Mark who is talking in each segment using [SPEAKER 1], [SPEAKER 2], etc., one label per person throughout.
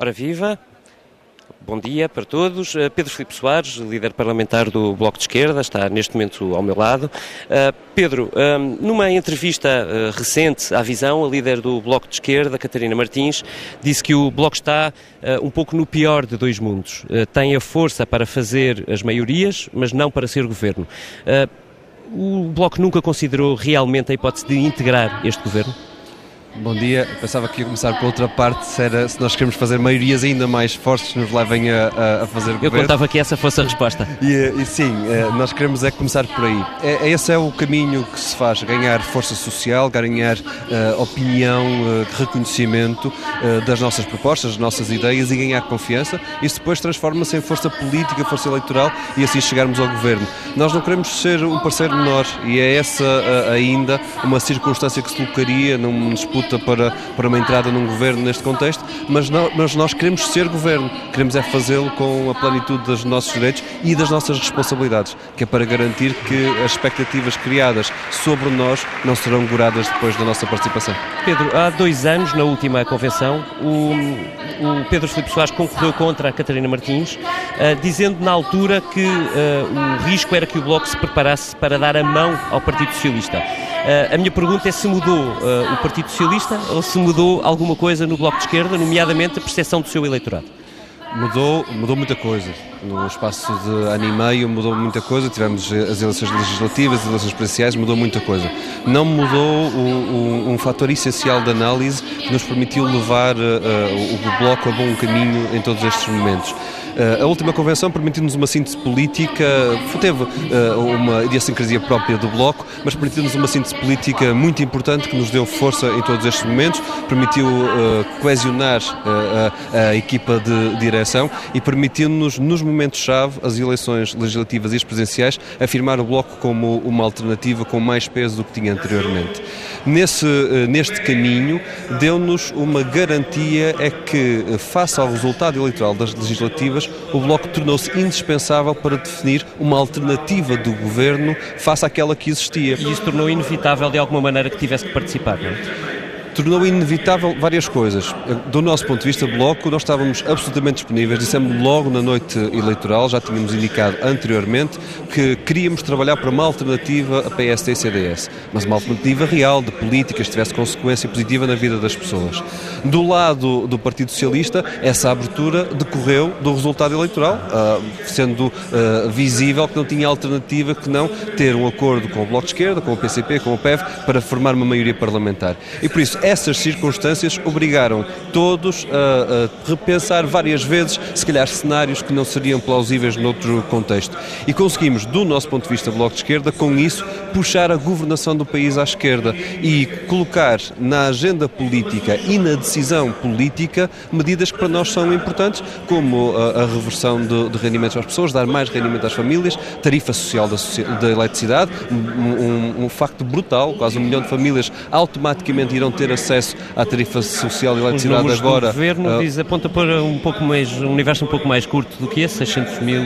[SPEAKER 1] Ora viva, bom dia para todos. Uh, Pedro Filipe Soares, líder parlamentar do Bloco de Esquerda, está neste momento ao meu lado. Uh, Pedro, um, numa entrevista uh, recente à Visão, a líder do Bloco de Esquerda, Catarina Martins, disse que o Bloco está um pouco no pior de dois mundos. tem a força para fazer as maiorias, mas não para ser governo. o Bloco nunca considerou realmente a hipótese de integrar este governo?
[SPEAKER 2] Bom dia. Pensava que ia começar por outra parte, se, era, se nós queremos fazer maiorias ainda mais fortes que nos levem a, a, fazer
[SPEAKER 1] Eu contava que essa fosse a resposta.
[SPEAKER 2] E, e sim, eh, nós queremos é começar por aí. É, esse é o caminho que se faz, ganhar força social, ganhar uh, opinião, uh, reconhecimento uh, das nossas propostas, das nossas ideias e ganhar confiança. Isso depois transforma-se em força política, força eleitoral e assim chegarmos ao governo. Nós não queremos ser um parceiro menor e é essa ainda uma circunstância que se colocaria num disputa luta para, para uma entrada num governo neste contexto, mas, não, mas nós queremos ser governo, queremos é fazê-lo com a plenitude dos nossos direitos e das nossas responsabilidades, que é para garantir que as expectativas criadas sobre nós não serão goradas depois da nossa participação.
[SPEAKER 1] Pedro, há dois anos, na última convenção, o, o Pedro Filipe Soares concorreu contra a Catarina Martins, uh, dizendo na altura que uh, o risco era que o Bloco se preparasse para dar a mão ao Partido Socialista. Uh, a minha pergunta é se mudou o Partido Socialista ou se mudou alguma coisa no Bloco de Esquerda, nomeadamente a percepção do seu eleitorado.
[SPEAKER 2] Mudou, mudou muita coisa. No espaço de ano e meio mudou muita coisa. Tivemos as eleições legislativas, as eleições presidenciais, mudou muita coisa. Não mudou um, um fator essencial de análise que nos permitiu levar uh, o bloco a bom caminho em todos estes momentos. Eh, a última convenção permitiu-nos uma síntese política, teve eh, uma idiosincrasia própria do Bloco, mas permitiu-nos uma síntese política muito importante que nos deu força em todos estes momentos, permitiu eh, coesionar a, equipa de direção e permitiu-nos, nos momentos-chave, as eleições legislativas e as presidenciais, afirmar o Bloco como uma alternativa com mais peso do que tinha anteriormente. Nesse, neste caminho, deu-nos uma garantia é que, face ao resultado eleitoral das legislativas, o Bloco tornou-se indispensável para definir uma alternativa do governo face àquela que existia.
[SPEAKER 1] E isso tornou inevitável, de alguma maneira, que tivesse que participar, não é?
[SPEAKER 2] Tornou inevitável várias coisas. Do nosso ponto de vista, Bloco, nós estávamos absolutamente disponíveis, dissemos logo na noite eleitoral, já tínhamos indicado anteriormente, que queríamos trabalhar para uma alternativa a PSD e CDS, mas uma alternativa real, de políticas, que tivesse consequência positiva na vida das pessoas. Do lado do Partido Socialista, essa abertura decorreu do resultado eleitoral, uh, sendo uh, visível que não tinha alternativa que não ter um acordo com o Bloco de Esquerda, com o PCP, com o PEV, para formar uma maioria parlamentar. E por isso, essas circunstâncias obrigaram todos a, a, repensar várias vezes, se calhar, cenários que não seriam plausíveis noutro contexto. E conseguimos, do nosso ponto de vista, Bloco de Esquerda, com isso, puxar a governação do país à esquerda e colocar na agenda política e na decisão política medidas que para nós são importantes, como a, a reversão de, de, rendimentos às pessoas, dar mais rendimento às famílias, tarifa social da, da eletricidade, um, um, um facto brutal, quase um milhão de famílias automaticamente irão ter acesso à tarifa social de eletricidade agora.
[SPEAKER 1] O governo uh, diz, aponta para um pouco mais, um universo um pouco mais curto do que esse, 600 mil,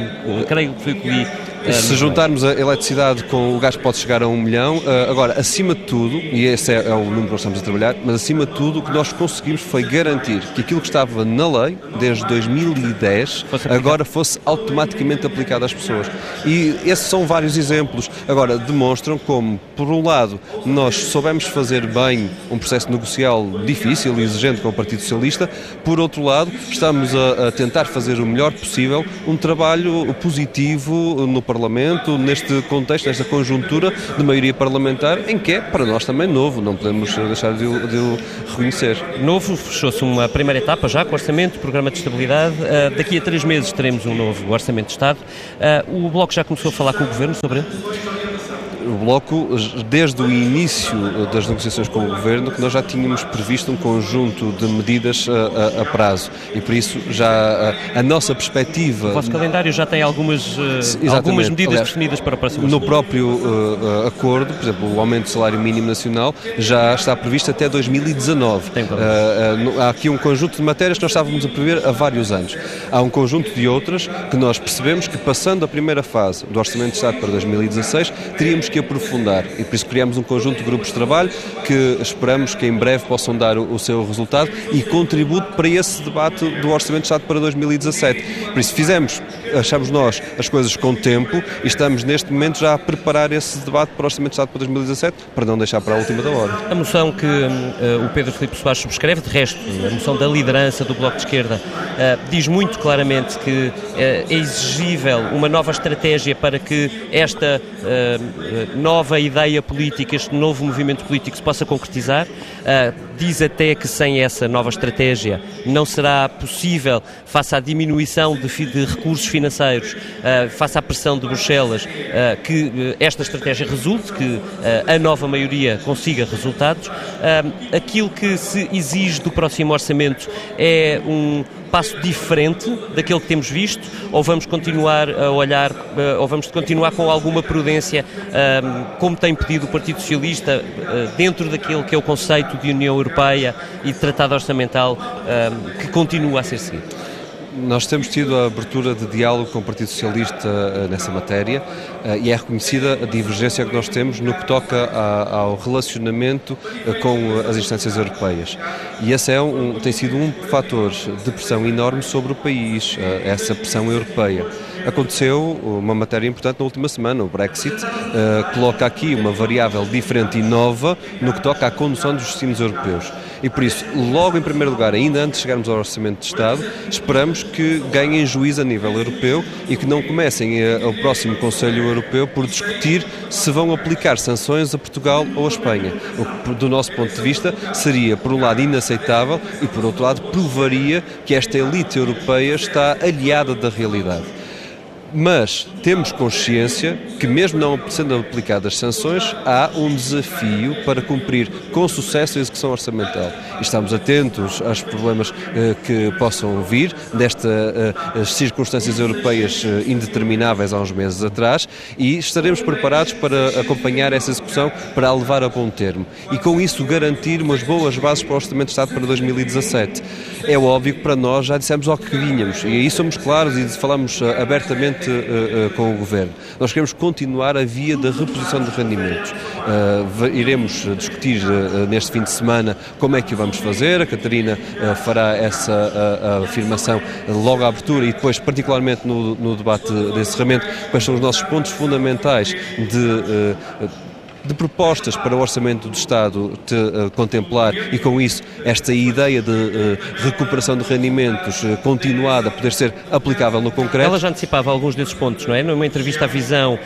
[SPEAKER 1] creio que foi o que li
[SPEAKER 2] se juntarmos a eletricidade com o gás pode chegar a um milhão. Ah, agora, acima de tudo, e esse é, é, o número que nós estamos a trabalhar, mas acima de tudo o que nós conseguimos foi garantir que aquilo que estava na lei desde 2010 fosse agora fosse automaticamente aplicado às pessoas. E esses são vários exemplos. Agora, demonstram como, por um lado, nós soubemos fazer bem um processo negocial difícil e exigente com o Partido Socialista, por outro lado, estamos a, a tentar fazer o melhor possível um trabalho positivo no Parlamento, neste contexto, nesta conjuntura de maioria parlamentar, em que é, para nós também, novo, não podemos deixar de o, de o reconhecer.
[SPEAKER 1] Novo, fechou-se uma primeira etapa já com Orçamento, Programa de Estabilidade. Uh, daqui a três meses teremos um novo Orçamento de Estado. Uh, o Bloco já começou a falar com o Governo sobre ele?
[SPEAKER 2] O Bloco, desde o início das negociações com o Governo, que nós já tínhamos previsto um conjunto de medidas a, a, a prazo e por isso já a, a, nossa perspectiva...
[SPEAKER 1] O vosso calendário já tem algumas, eh, algumas medidas Aliás, definidas para o próximo
[SPEAKER 2] No próprio uh, acordo, por exemplo, o aumento do salário mínimo nacional já está previsto até 2019. Tem uh, uh, há aqui um conjunto de matérias que nós estávamos a prever há vários anos. Há um conjunto de outras que nós percebemos que passando a primeira fase do Orçamento de Estado para 2016, teríamos que aprofundar e por isso criamos um conjunto de grupos de trabalho que esperamos que em breve possam dar o, o seu resultado e contributo para esse debate do Orçamento de Estado para 2017. Por isso fizemos, achamos nós, as coisas com tempo e estamos neste momento já a preparar esse debate para o Orçamento de Estado para 2017 para não deixar para a última da hora.
[SPEAKER 1] A moção que uh, o Pedro Filipe Soares subscreve, de resto, a moção da liderança do Bloco de Esquerda, uh, diz muito claramente que uh, é exigível uma nova estratégia para que esta nova ideia política, este novo movimento político se possa concretizar. diz até que sem essa nova estratégia não será possível, face à diminuição de, de recursos financeiros, face à pressão de Bruxelas, que esta estratégia resulte, que a nova maioria consiga resultados. Aquilo que se exige do próximo orçamento é um passo diferente daquele que temos visto ou vamos continuar a olhar eh, ou vamos continuar com alguma prudência como tem pedido o Partido Socialista eh, dentro daquilo que é o conceito de União Europeia e de Tratado Orçamental que continua a ser seguido?
[SPEAKER 2] Nós temos tido a abertura de diálogo com o Partido Socialista uh, nessa matéria uh, e é reconhecida a divergência que nós temos no que toca ao relacionamento uh, com as instâncias europeias. E esse é um, tem sido um fator de pressão enorme sobre o país, essa pressão europeia. Aconteceu uma matéria importante na última semana, o Brexit, coloca aqui uma variável diferente e nova no que toca à condução dos destinos europeus. E por isso, logo em primeiro lugar, ainda antes de chegarmos ao Orçamento de Estado, esperamos que ganhem juízo a nível europeu e que não comecem o próximo Conselho Europeu por discutir se vão aplicar sanções a Portugal ou a Espanha. O que, do nosso ponto de vista, seria, por um lado, inaceitável e, por outro lado, provaria que esta elite europeia está aliada da realidade mas temos consciência que, mesmo não sendo aplicadas sanções, há um desafio para cumprir com sucesso a execução orçamental. E estamos atentos aos problemas eh, que possam vir destas eh, circunstâncias europeias eh, indetermináveis há uns meses atrás e estaremos preparados para acompanhar essa execução para a levar a bom termo. E com isso garantir umas boas bases para o Orçamento de Estado para 2017. É óbvio que para nós já dissemos ao que vinhamos e aí somos claros e falamos abertamente uh, uh, com o Governo. Nós queremos continuar a via da reposição de rendimentos. Uh, iremos discutir neste fim de semana como é que o vamos fazer. A Catarina fará essa afirmação logo à abertura e depois, particularmente no, no debate de encerramento, quais são os nossos pontos fundamentais de de propostas para o Orçamento do Estado te, uh, contemplar e, com isso, esta ideia de uh, recuperação de rendimentos uh, continuada poder ser aplicável no concreto.
[SPEAKER 1] Ela já antecipava alguns desses pontos, não é? Numa entrevista à Visão,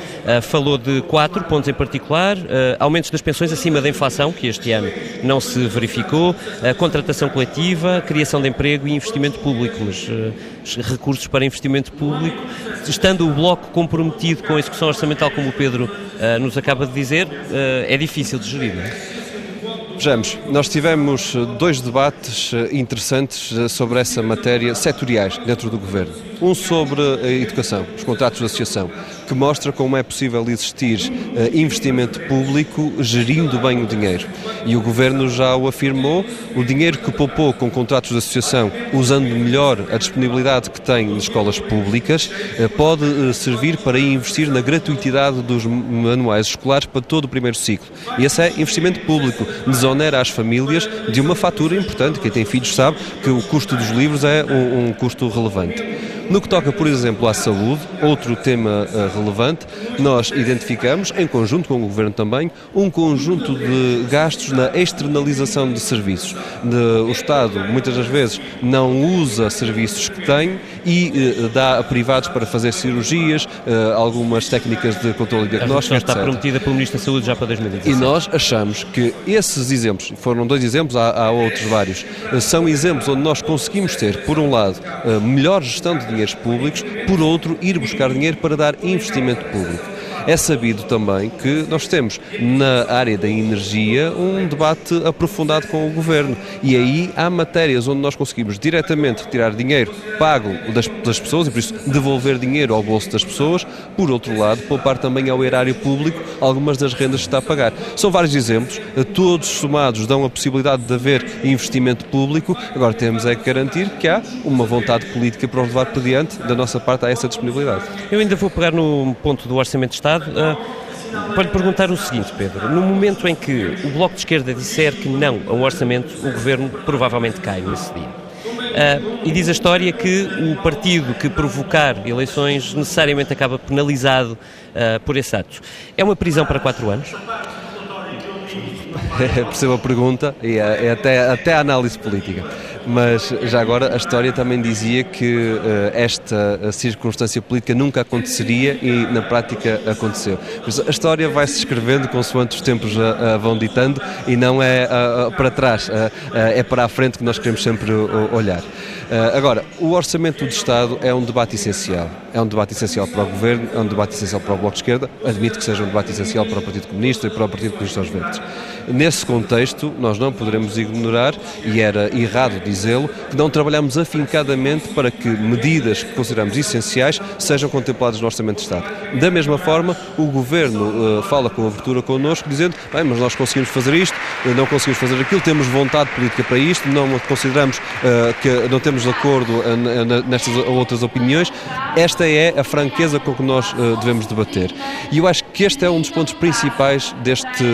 [SPEAKER 1] falou de quatro pontos em particular: aumentos das pensões acima da inflação, que este ano não se verificou, contratação coletiva, criação de emprego e investimento público. Mas recursos para investimento público, estando o Bloco comprometido com a execução orçamental, como o Pedro nos acaba de dizer, eh, é difícil de gerir, não é?
[SPEAKER 2] Vejamos, nós tivemos dois debates eh, interessantes eh, sobre essa matéria, setoriais, dentro do Governo. Um sobre a educação, os contratos de associação, que mostra como é possível existir investimento público gerindo bem o dinheiro. E o Governo já o afirmou, o dinheiro que poupou com contratos de associação, usando melhor a disponibilidade que tem nas escolas públicas, pode servir para investir na gratuitidade dos manuais escolares para todo o primeiro ciclo. E esse é investimento público, desonera as famílias de uma fatura importante. Quem tem filhos sabe que o custo dos livros é um, um custo relevante. No que toca, por exemplo, à saúde, outro tema uh, relevante, nós identificamos, em conjunto com o Governo também, um conjunto de gastos na externalização de serviços. De, o Estado, muitas das vezes, não usa serviços que tem e uh, dá a privados para fazer cirurgias, uh, algumas técnicas de controle diagnóstico,
[SPEAKER 1] A está etc. prometida pelo Ministro da Saúde já para 2017.
[SPEAKER 2] E nós achamos que esses exemplos, foram dois exemplos, há, há outros vários, são exemplos onde nós conseguimos ter, por um lado, melhor gestão de dinheiros públicos, por outro, ir buscar dinheiro para dar investimento público. É sabido também que nós temos na área da energia um debate aprofundado com o Governo e aí há matérias onde nós conseguimos diretamente retirar dinheiro pago das, das pessoas e por isso devolver dinheiro ao bolso das pessoas, por outro lado poupar também ao erário público algumas das rendas que está a pagar. São vários exemplos, todos somados dão a possibilidade de haver investimento público, agora temos é que garantir que há uma vontade política para o levar por diante, da nossa parte há essa disponibilidade.
[SPEAKER 1] Eu ainda vou pegar no ponto do Orçamento de Estado. Uh, para lhe perguntar o seguinte, Pedro. No momento em que o Bloco de Esquerda disser que não a um orçamento, o governo provavelmente cai nesse dia. Uh, e diz a história que o partido que provocar eleições necessariamente acaba penalizado uh, por esse ato. É uma prisão para quatro anos?
[SPEAKER 2] Percebo a pergunta e é, é até, até a análise política mas já agora a história também dizia que uh, esta circunstância política nunca aconteceria e na prática aconteceu. Mas a história vai se escrevendo consoante os tempos uh, vão ditando e não é para trás, é para a frente que nós queremos sempre olhar. agora, o orçamento do Estado é um debate essencial. É um debate essencial para o Governo, é um debate essencial para o Bloco de Esquerda, admito que seja um debate essencial para o Partido Comunista e para o Partido Comunista aos Verdes. Nesse contexto, nós não poderemos ignorar, e era errado dizê-lo, que não trabalhamos afincadamente para que medidas que consideramos essenciais sejam contempladas no Orçamento de Estado. Da mesma forma, o Governo uh, fala com abertura connosco, dizendo, bem, mas nós conseguimos fazer isto, eh, não conseguimos fazer aquilo, temos vontade política para isto, não consideramos uh, que não temos acordo uh, nestas outras opiniões. Esta é a franqueza com que nós devemos debater. E eu acho que este é um dos pontos principais deste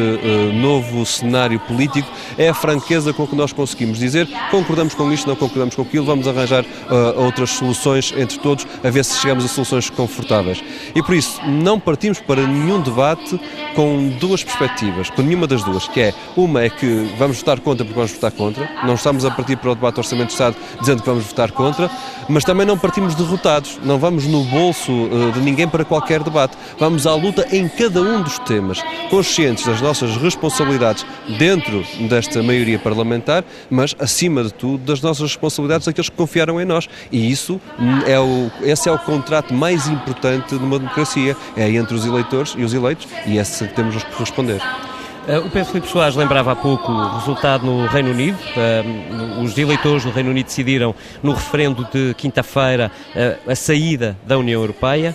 [SPEAKER 2] novo cenário político é a franqueza com que nós conseguimos dizer concordamos com isto, não concordamos com aquilo, vamos arranjar uh, outras soluções entre todos, a ver se chegamos a soluções confortáveis. E por isso, não partimos para nenhum debate com duas perspectivas, com nenhuma das duas, que é, uma é que vamos votar contra porque vamos votar contra, não estamos a partir para o debate do Orçamento de Estado dizendo que vamos votar contra, mas também não partimos derrotados, não vamos no bolso uh, de ninguém para qualquer debate, vamos à luta em cada um dos temas, conscientes das nossas responsabilidades responsabilidades dentro desta maioria parlamentar, mas acima de tudo das nossas responsabilidades daqueles que confiaram em nós. E isso é o, esse é o contrato mais importante de uma democracia, é entre os eleitores e os eleitos, e é esse que temos que responder.
[SPEAKER 1] Eh, o Pedro Filipe Soares lembrava há pouco o resultado no Reino Unido. Eh, os eleitores do Reino Unido decidiram, no referendo de quinta-feira, eh, a saída da União Europeia.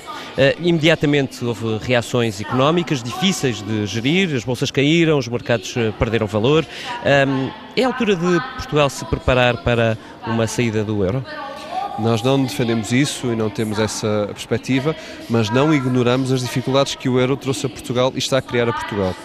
[SPEAKER 1] Imediatamente houve reações económicas difíceis de gerir, as bolsas caíram, os mercados perderam valor. É a altura de Portugal se preparar para uma saída do euro?
[SPEAKER 2] Nós não defendemos isso e não temos essa perspectiva, mas não ignoramos as dificuldades que o euro trouxe a Portugal e está a criar a Portugal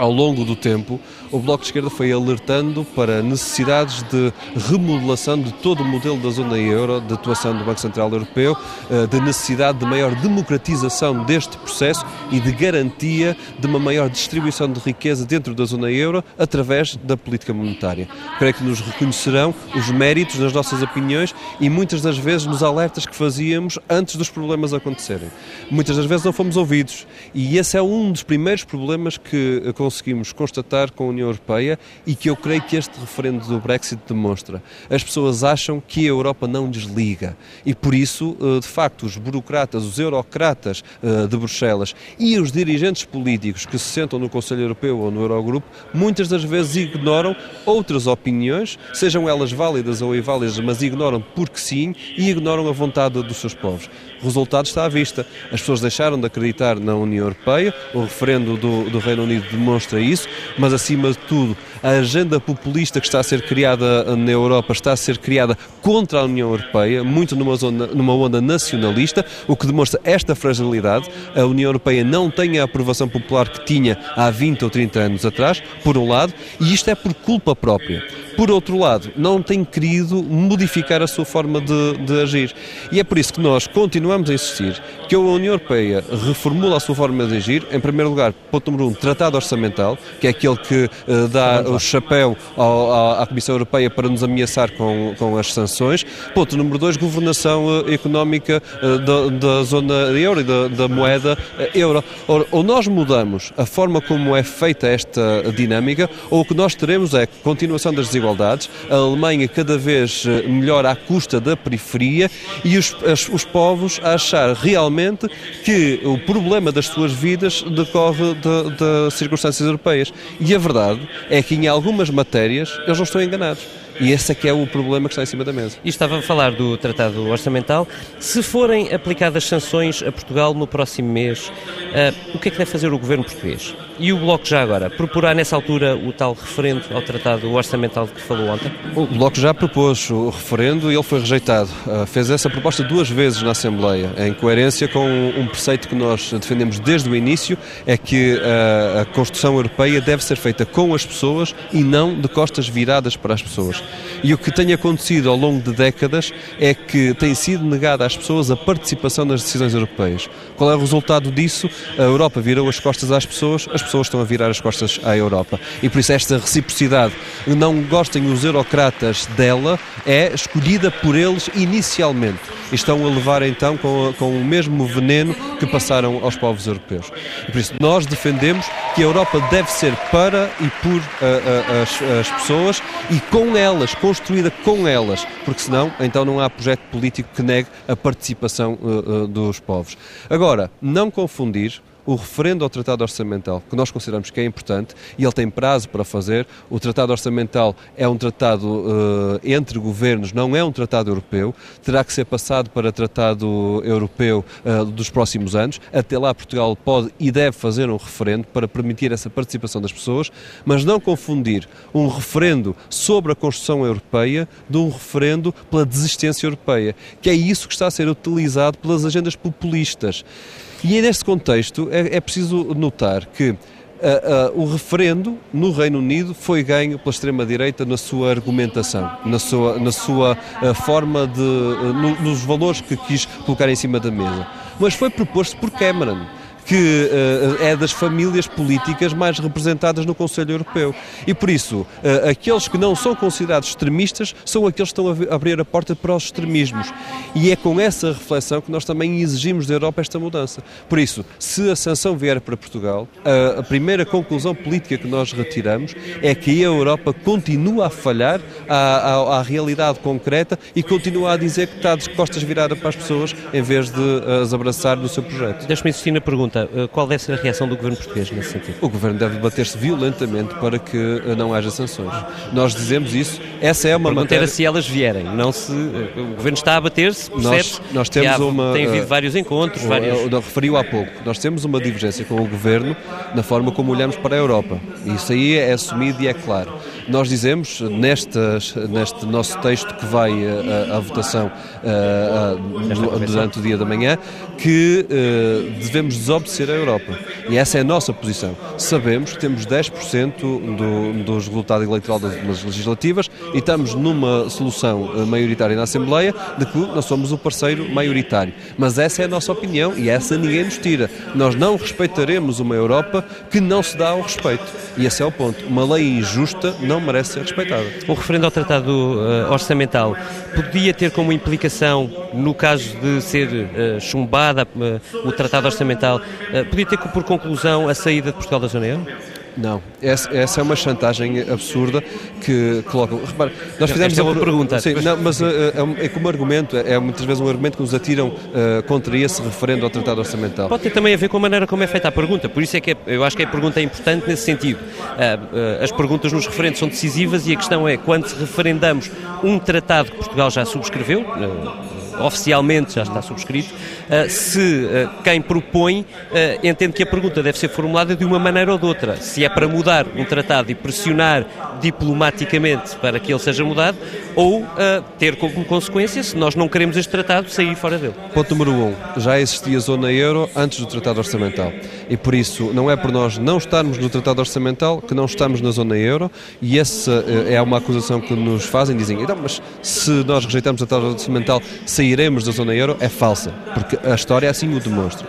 [SPEAKER 2] ao longo do tempo, o Bloco de Esquerda foi alertando para necessidades de remodelação de todo o modelo da zona euro, de atuação do Banco Central Europeu, eh, de necessidade de maior democratização deste processo e de garantia de uma maior distribuição de riqueza dentro da zona euro através da política monetária. Creio que nos reconhecerão os méritos nas nossas opiniões e muitas das vezes nos alertas que fazíamos antes dos problemas acontecerem. Muitas das vezes não fomos ouvidos e esse é um dos primeiros problemas que conseguimos constatar com a União Europeia e que eu creio que este referendo do Brexit demonstra. As pessoas acham que a Europa não desliga e por isso, eh, de facto, os burocratas, os eurocratas eh, de Bruxelas e os dirigentes políticos que se sentam no Conselho Europeu ou no Eurogrupo muitas das vezes ignoram outras opiniões, sejam elas válidas ou inválidas, mas ignoram porque sim e ignoram a vontade dos seus povos. O resultado está à vista. As pessoas deixaram de acreditar na União Europeia, o referendo do, do Reino Unido demonstra isso, mas acima de tudo, a agenda populista que está a ser criada na Europa está a ser criada contra a União Europeia, muito numa, zona, numa onda nacionalista, o que demonstra esta fragilidade. A União Europeia não tem a aprovação popular que tinha há 20 ou 30 anos atrás, por um lado, e isto é por culpa própria por outro lado, não tem querido modificar a sua forma de, de, agir. E é por isso que nós continuamos a insistir que a União Europeia reformula a sua forma de agir. Em primeiro lugar, ponto número um, tratado orçamental, que é aquele que uh, dá o chapéu ao, à Comissão Europeia para nos ameaçar com, com as sanções. Ponto número dois, governação uh, económica uh, da, da, zona euro e da, da moeda euro. Ora, ou nós mudamos a forma como é feita esta dinâmica, ou o que nós teremos é continuação das desigualdades a Alemanha cada vez eh, melhor à custa da periferia e os, as, os povos a achar realmente que o problema das suas vidas decorre de, de circunstâncias europeias. E a verdade é que em algumas matérias eles não estão enganados E esse é que é o problema que está em cima da mesa.
[SPEAKER 1] E estava a falar do Tratado Orçamental. Se forem aplicadas sanções a Portugal no próximo mês, uh, o que é que deve fazer o governo português? E o Bloco já agora? Proporá nessa altura o tal referendo ao Tratado Orçamental de que falou ontem?
[SPEAKER 2] O Bloco já propôs o referendo e ele foi rejeitado. Uh, fez essa proposta duas vezes na Assembleia, em coerência com um preceito que nós defendemos desde o início, é que uh, a construção europeia deve ser feita com as pessoas e não de costas viradas para as pessoas. E o que tem acontecido ao longo de décadas é que tem sido negada às pessoas a participação nas decisões europeias. Qual é o resultado disso? A Europa virou as costas às pessoas, as pessoas estão a virar as costas à Europa. E por isso esta reciprocidade, não gostem os eurocratas dela, é escolhida por eles inicialmente. E estão a levar então com, com o mesmo veneno que passaram aos povos europeus. E por isso nós defendemos que a Europa deve ser para e por uh, uh, as, as pessoas e com elas, construída com elas, porque senão então não há projeto político que negue a participação uh, dos povos. Agora, não confundir o referendo ao Tratado Orçamental, que nós consideramos que é importante, e ele tem prazo para fazer. O Tratado Orçamental é um tratado uh, entre governos, não é um tratado europeu, terá que ser passado para tratado europeu uh, dos próximos anos. Até lá, Portugal pode e deve fazer um referendo para permitir essa participação das pessoas, mas não confundir um referendo sobre a construção europeia de um referendo pela desistência europeia, que é isso que está a ser utilizado pelas agendas populistas. E é neste contexto é, é preciso notar que Uh, uh, o referendo no Reino Unido foi ganho pela extrema-direita na sua argumentação, na sua, na sua uh, forma de. No, nos valores que quis colocar em cima da mesa. Mas foi proposto por Cameron que uh, é das famílias políticas mais representadas no Conselho Europeu. E por isso, uh, aqueles que não são considerados extremistas são aqueles que estão a abrir a porta para os extremismos. E é com essa reflexão que nós também exigimos da Europa esta mudança. Por isso, se a sanção vier para Portugal, a, a primeira conclusão política que nós retiramos é que a Europa continua a falhar à, à, à realidade concreta e continua a dizer que está de costas viradas para as pessoas em vez de as abraçar no seu projeto.
[SPEAKER 1] Deixa-me insistir na pergunta. Eh, qual deve ser a reação do governo português nesse sentido?
[SPEAKER 2] O governo deve bater-se violentamente para que eh, não haja sanções. Nós dizemos isso. Essa é uma
[SPEAKER 1] matéria. se elas vierem, não se. Eh, o governo está a bater-se,
[SPEAKER 2] nós, nós temos há, uma.
[SPEAKER 1] Tem havido vários encontros, vários.
[SPEAKER 2] Referiu há pouco. Nós temos uma divergência com o governo na forma como olhamos para a Europa. Isso aí é assumido e é claro. Nós dizemos, nestas, neste nosso texto que vai à votação durante o dia da manhã, que devemos desobedecer obedecer à Europa. E essa é a nossa posição. Sabemos que temos 10% do, dos resultados eleitorais das legislativas e estamos numa solução eh, maioritária na Assembleia de que nós somos o parceiro maioritário. Mas essa é a nossa opinião e essa ninguém nos tira. Nós não respeitaremos uma Europa que não se dá ao respeito. E esse é o ponto. Uma lei injusta não merece ser respeitada.
[SPEAKER 1] O referendo ao Tratado uh, Orçamental podia ter como implicação, no caso de ser uh, chumbada uh, o Tratado Orçamental, podia ter por conclusão a saída de Portugal da zona euro?
[SPEAKER 2] Não, essa, essa, é uma chantagem absurda que colocam. Repare, nós fizemos
[SPEAKER 1] Esta é uma pergunta.
[SPEAKER 2] Sim, não, mas uh, é, é, como argumento, é, é, muitas vezes um argumento que nos atiram uh, contra esse referendo ao Tratado Orçamental.
[SPEAKER 1] Pode ter também a ver com a maneira como é feita a pergunta, por isso é que é, eu acho que a pergunta é importante nesse sentido. Uh, as perguntas nos referendos são decisivas e a questão é quando referendamos um tratado que Portugal já subscreveu oficialmente já está subscrito, eh, se eh, quem propõe eh, entende que a pergunta deve ser formulada de uma maneira ou de outra. Se é para mudar um tratado e pressionar diplomaticamente para que ele seja mudado, ou ter como consequência, se nós não queremos este tratado, sair fora dele.
[SPEAKER 2] Ponto número um. Já existia zona euro antes do tratado orçamental. E por isso, não é por nós não estarmos no tratado orçamental que não estamos na zona euro, e essa é uma acusação que nos fazem, dizem, então, mas se nós rejeitamos o tratado orçamental, sairemos da zona euro, é falsa, porque a história assim o demonstra.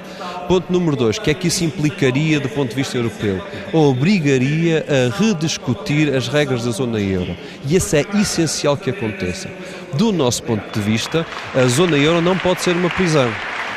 [SPEAKER 2] Ponto número dois, que é que isso implicaria do ponto de vista europeu? Obrigaria a rediscutir as regras da zona euro. E isso é essencial que aconteça. Do nosso ponto de vista, a zona euro não pode ser uma prisão.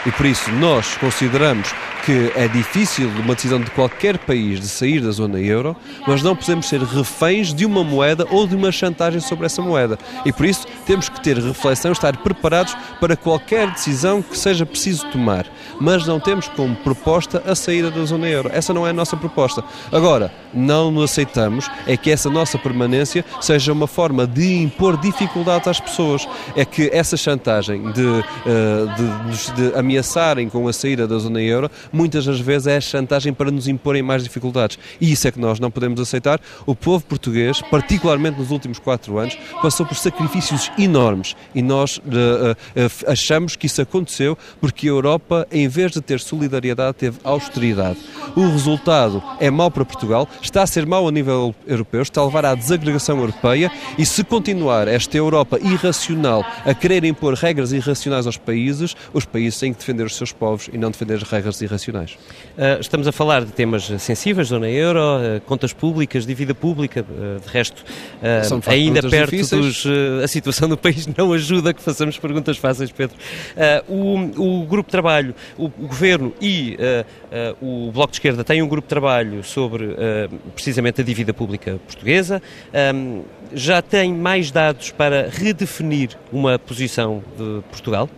[SPEAKER 2] E por isso nós consideramos que é difícil uma decisão de qualquer país de sair da zona euro, mas não podemos ser reféns de uma moeda ou de uma chantagem sobre essa moeda. E por isso temos que ter reflexão, estar preparados para qualquer decisão que seja preciso tomar. Mas não temos como proposta a saída da zona euro. Essa não é a nossa proposta. Agora, não aceitamos é que essa nossa permanência seja uma forma de impor dificuldades às pessoas. É que essa chantagem de, eh, de, de ameaçarem com a saída da zona euro, muitas das vezes é a chantagem para nos imporem mais dificuldades. E isso é que nós não podemos aceitar. O povo português, particularmente nos últimos quatro anos, passou por sacrifícios enormes e nós uh, uh, achamos que isso aconteceu porque a Europa, em vez de ter solidariedade, teve austeridade. O resultado é mau para Portugal, está a ser mau a nível europeu, está a levar à desagregação europeia e se continuar esta Europa irracional a querer impor regras irracionais aos países, os países têm que defender os seus povos e não defender as regras irracionais.
[SPEAKER 1] Uh, estamos a falar de temas sensíveis, zona euro, uh, contas públicas, dívida pública, uh, de resto, ainda perto difíceis. dos... a situação do país não ajuda que façamos perguntas fáceis, Pedro. O, o, grupo de trabalho, o, o governo e o Bloco de Esquerda têm um grupo de trabalho sobre precisamente a dívida pública portuguesa. Já tem mais dados para redefinir uma posição de Portugal?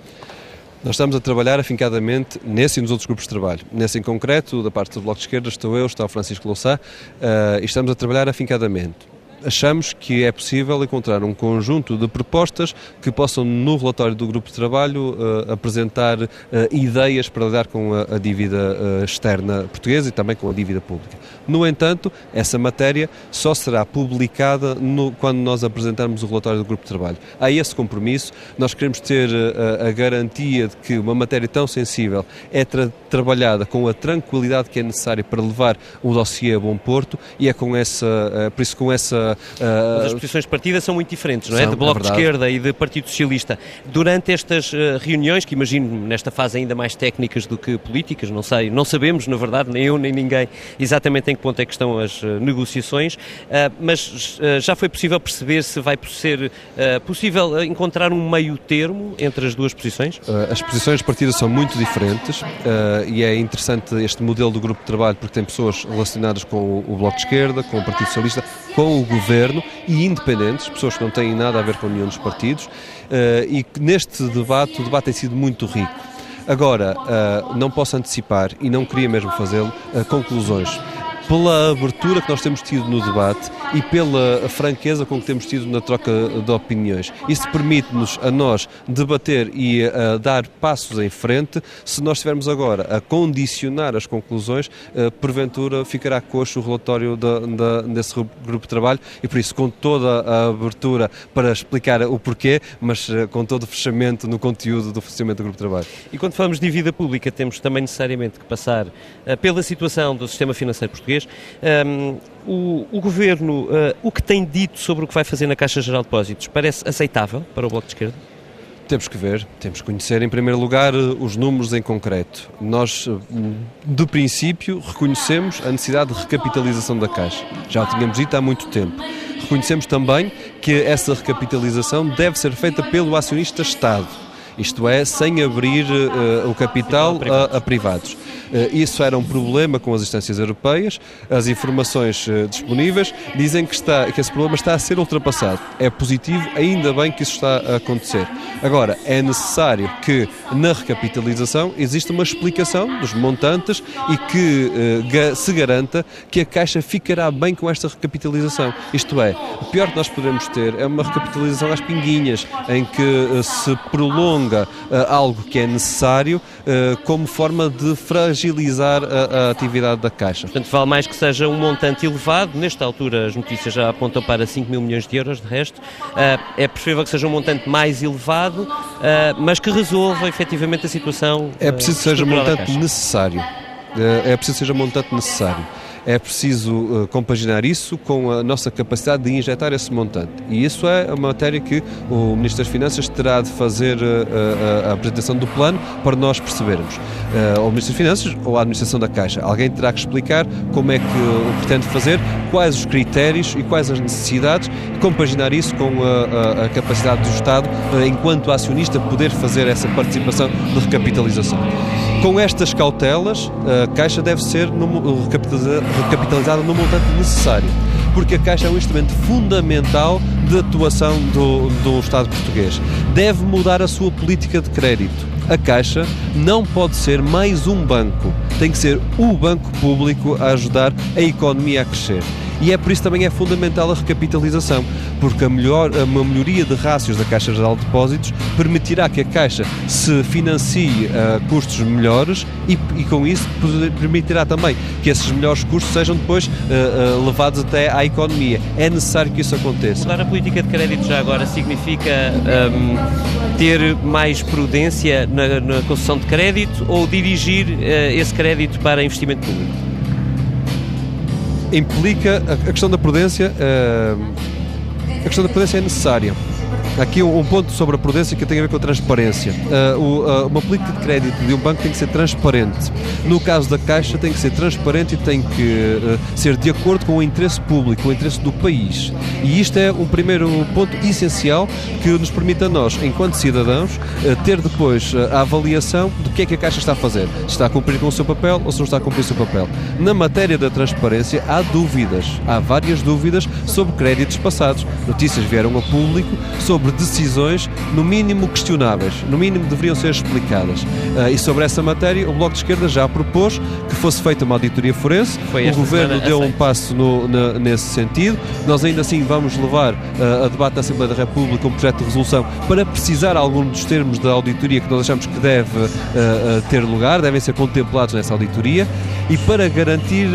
[SPEAKER 2] Nós estamos a trabalhar afincadamente nesse e nos outros grupos de trabalho. Nesse em concreto, da parte do Bloco de Esquerda, estou eu, está o Francisco Louçã, uh, e estamos a trabalhar afincadamente achamos que é possível encontrar um conjunto de propostas que possam, no relatório do grupo de trabalho, uh, apresentar uh, ideias para lidar com a, dívida uh, externa portuguesa e também com a dívida pública. No entanto, essa matéria só será publicada no, quando nós apresentarmos o relatório do grupo de trabalho. Há esse compromisso, nós queremos ter a garantia de que uma matéria tão sensível é tra trabalhada com a tranquilidade que é necessária para levar o dossiê a bom porto e é com essa, por isso com essa
[SPEAKER 1] Uh, as posições de partida são muito diferentes, não é? São, de Bloco é de Esquerda e de Partido Socialista. Durante estas uh, reuniões, que imagino nesta fase ainda mais técnicas do que políticas, não sei, não sabemos, na verdade, nem eu nem ninguém, exatamente em que ponto é que estão as uh, negociações, mas já foi possível perceber se vai ser possível encontrar um meio termo entre as duas posições?
[SPEAKER 2] as posições de partida são muito diferentes e é interessante este modelo do grupo de trabalho porque tem pessoas relacionadas com o, o Bloco de Esquerda, com o Partido Socialista, com o governo e independentes, pessoas que não têm nada a ver com nenhum dos partidos, eh, e neste debate, o debate tem sido muito rico. Agora, eh, não posso antecipar, e não queria mesmo fazê-lo, eh, conclusões pela abertura que nós temos tido no debate e pela franqueza com que temos tido na troca de opiniões. Isso permite-nos a nós debater e a dar passos em frente. Se nós estivermos agora a condicionar as conclusões, eh, porventura ficará coxo o relatório desse grupo de trabalho e por isso com toda a abertura para explicar o porquê, mas eh, com todo o fechamento no conteúdo do funcionamento do grupo de trabalho.
[SPEAKER 1] E quando falamos de dívida pública, temos também necessariamente que passar eh, pela situação do sistema financeiro português português. Um, o, o, Governo, uh, o que tem dito sobre o que vai fazer na Caixa Geral de Depósitos, parece aceitável para o Bloco de Esquerda?
[SPEAKER 2] Temos que ver, temos que conhecer em primeiro lugar os números em concreto. Nós, do princípio, reconhecemos a necessidade de recapitalização da Caixa. Já o tínhamos dito há muito tempo. Reconhecemos também que essa recapitalização deve ser feita pelo acionista Estado, isto é, sem abrir uh, o capital a, a privados. Eh, isso era um problema com as instâncias europeias. As informações eh, disponíveis dizem que, está, que esse problema está a ser ultrapassado. É positivo, ainda bem que isso está a acontecer. Agora, é necessário que na recapitalização exista uma explicação dos montantes e que uh, se garanta que a Caixa ficará bem com esta recapitalização. Isto é, o pior que nós podemos ter é uma recapitalização às pinguinhas, em que uh, se prolonga uh, algo que é necessário como forma de fragilizar a, a, atividade da Caixa.
[SPEAKER 1] Portanto, vale mais que seja um montante elevado, nesta altura as notícias já apontam para 5 mil milhões de euros, de resto, uh, é preferível que seja um montante mais elevado, mas que resolva efetivamente a situação.
[SPEAKER 2] É preciso que seja um montante necessário. É preciso que seja um montante necessário. É preciso uh, compaginar isso com a nossa capacidade de injetar esse montante. E isso é uma matéria que o Ministro das Finanças terá de fazer uh, a apresentação do plano para nós percebermos. Ou o Ministro das Finanças ou a Administração da Caixa. Alguém terá que explicar como é que o pretende fazer, quais os critérios e quais as necessidades, e compaginar isso com a, a capacidade do Estado, enquanto acionista, poder fazer essa participação de recapitalização. Com estas cautelas, a Caixa deve ser recapitalizada no montante necessário, porque a Caixa é um instrumento fundamental de atuação do, do Estado português. Deve mudar a sua política de crédito. A Caixa não pode ser mais um banco, tem que ser o banco público a ajudar a economia a crescer e é por isso também é fundamental a recapitalização, porque a, melhor, uma melhoria de rácios da Caixa Geral de Depósitos permitirá que a Caixa se financie a uh, custos melhores e, e, com isso permitirá também que esses melhores custos sejam depois uh, uh, levados até à economia. É necessário que isso aconteça.
[SPEAKER 1] Mudar a política de crédito já agora significa um, ter mais prudência na, na, concessão de crédito ou dirigir uh, esse crédito para investimento público?
[SPEAKER 2] Implica a, questão da prudência. Uh, a questão da prudência é necessária. Aqui um, ponto sobre a prudência que tem a ver com a transparência. Uh, o, uh, uma política de crédito de um banco tem que ser transparente. No caso da Caixa, tem que ser transparente e tem que uh, ser de acordo com o interesse público, o interesse do país. E isto é um primeiro ponto essencial que nos permite a nós, enquanto cidadãos, ter depois a avaliação do que é que a Caixa está a fazer. Se está a cumprir com o seu papel ou se não está a cumprir o seu papel. Na matéria da transparência, há dúvidas. Há várias dúvidas sobre créditos passados. Notícias vieram a público sobre sobre decisões, no mínimo questionáveis, no mínimo deveriam ser explicadas. Uh, e sobre essa matéria, o Bloco de Esquerda já propôs que fosse feita uma auditoria forense. Foi o Governo deu aceito. um passo no, na, nesse sentido. Nós ainda assim vamos levar uh, a debate da Assembleia da República um projeto de resolução para precisar algum dos termos da auditoria que nós achamos que deve uh, ter lugar, devem ser contemplados nessa auditoria e para garantir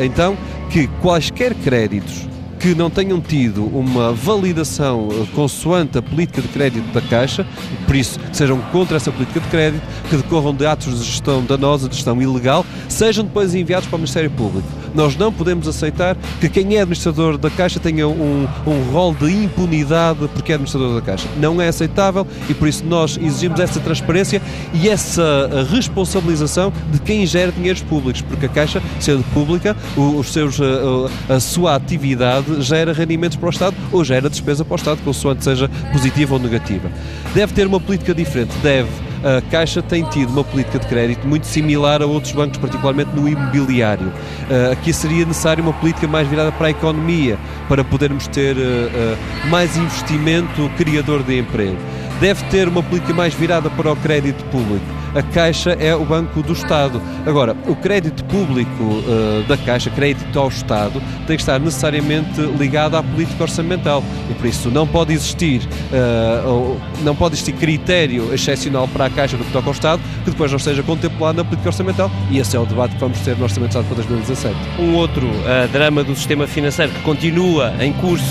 [SPEAKER 2] então que quaisquer créditos que não tenham tido uma validação eh, consoante a política de crédito da Caixa, por isso sejam contra essa política de crédito, que decorram de atos de gestão danosa, de gestão ilegal, sejam depois enviados para o Ministério Público. Nós não podemos aceitar que quem é administrador da Caixa tenha um, um rol de impunidade porque é administrador da Caixa. Não é aceitável e por isso nós exigimos essa transparência e essa responsabilização de quem gera dinheiros públicos, porque a Caixa, sendo pública, os seus, eh, a sua atividade gera rendimentos para o Estado ou gera despesa para o Estado, consoante seja positiva ou negativa. Deve ter uma política diferente, deve a Caixa tem tido uma política de crédito muito similar a outros bancos, particularmente no imobiliário. Uh, aqui seria necessário uma política mais virada para a economia, para podermos ter uh, uh, mais investimento criador de emprego. Deve ter uma política mais virada para o crédito público a Caixa é o Banco do Estado. Agora, o crédito público uh, da Caixa, crédito ao Estado, tem que estar necessariamente ligado à política orçamental e por isso não pode existir, uh, não pode existir critério excepcional para a Caixa do que toca ao Estado que depois não seja contemplado na política orçamental e esse é o debate que vamos ter no Orçamento de Estado para 2017.
[SPEAKER 1] Um outro uh, drama do sistema financeiro que continua em curso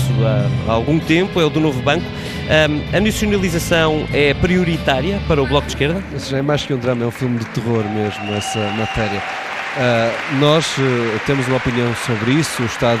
[SPEAKER 1] há algum tempo é o do novo banco. Um, a nacionalização é prioritária para o Bloco de Esquerda?
[SPEAKER 2] Isso já é mais que um drama, é um filme de terror mesmo, essa matéria. Uh, nós uh, temos uma opinião sobre isso. O Estado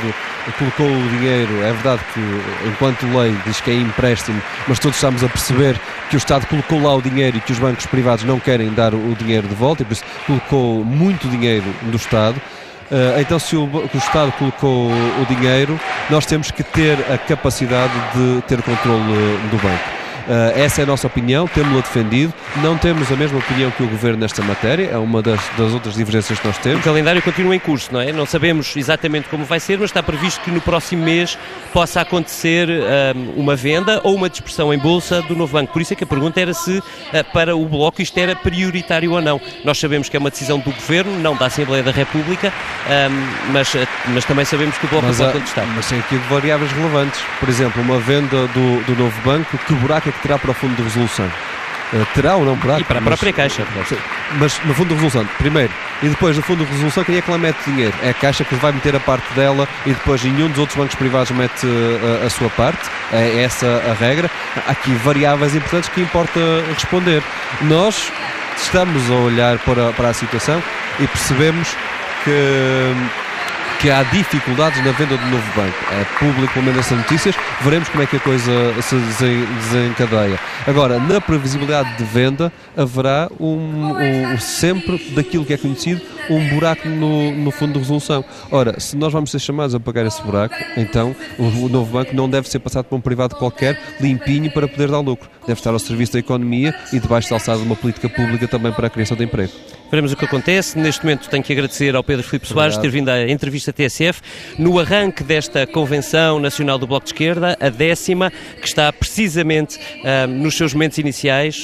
[SPEAKER 2] colocou o dinheiro. É verdade que, enquanto lei, diz que é empréstimo, mas todos estamos a perceber que o Estado colocou lá o dinheiro e que os bancos privados não querem dar o dinheiro de volta, e por isso colocou muito dinheiro do Estado. Uh, então, se o, o, Estado colocou o dinheiro, nós temos que ter a capacidade de ter controle do banco. Uh, essa é a nossa opinião, temos-la defendido. Não temos a mesma opinião que o Governo nesta matéria, é uma das, das outras divergências que nós temos.
[SPEAKER 1] O calendário continua em curso, não é? Não sabemos exatamente como vai ser, mas está previsto que no próximo mês possa acontecer uh, uma venda ou uma dispersão em bolsa do novo banco. Por isso é que a pergunta era se uh, para o Bloco isto era prioritário ou não. Nós sabemos que é uma decisão do Governo, não da Assembleia da República, mas, mas também sabemos que o Bloco mas, pode contestar.
[SPEAKER 2] Mas tem aqui variáveis relevantes. Por exemplo, uma venda do, do novo banco, que buraco é que terá para o fundo de resolução. Uh, terá ou não
[SPEAKER 1] para? E para a própria Caixa.
[SPEAKER 2] Mas no fundo de resolução, primeiro, e depois no fundo de resolução, quem é que lá mete dinheiro? É a Caixa que vai meter a parte dela e depois nenhum dos outros bancos privados mete uh, a sua parte. É essa a regra. Há aqui variáveis importantes que importa responder. Nós estamos a olhar para, para a situação e percebemos que que há dificuldades na venda do novo banco. É público, pelo menos, essas notícias. Veremos como é que a coisa se desencadeia. Agora, na previsibilidade de venda, haverá um, um, sempre daquilo que é conhecido um buraco no, no fundo de resolução. Ora, se nós vamos ser chamados a pagar esse buraco, então o, novo banco não deve ser passado por um privado qualquer, limpinho, para poder dar lucro. Deve estar ao serviço da economia e debaixo da alçada de uma política pública também para a criação de emprego.
[SPEAKER 1] Veremos o que acontece. Neste momento tenho que agradecer ao Pedro Filipe Soares ter vindo à entrevista TSF no arranque desta Convenção Nacional do Bloco de Esquerda, a décima, que está precisamente uh, nos seus momentos iniciais.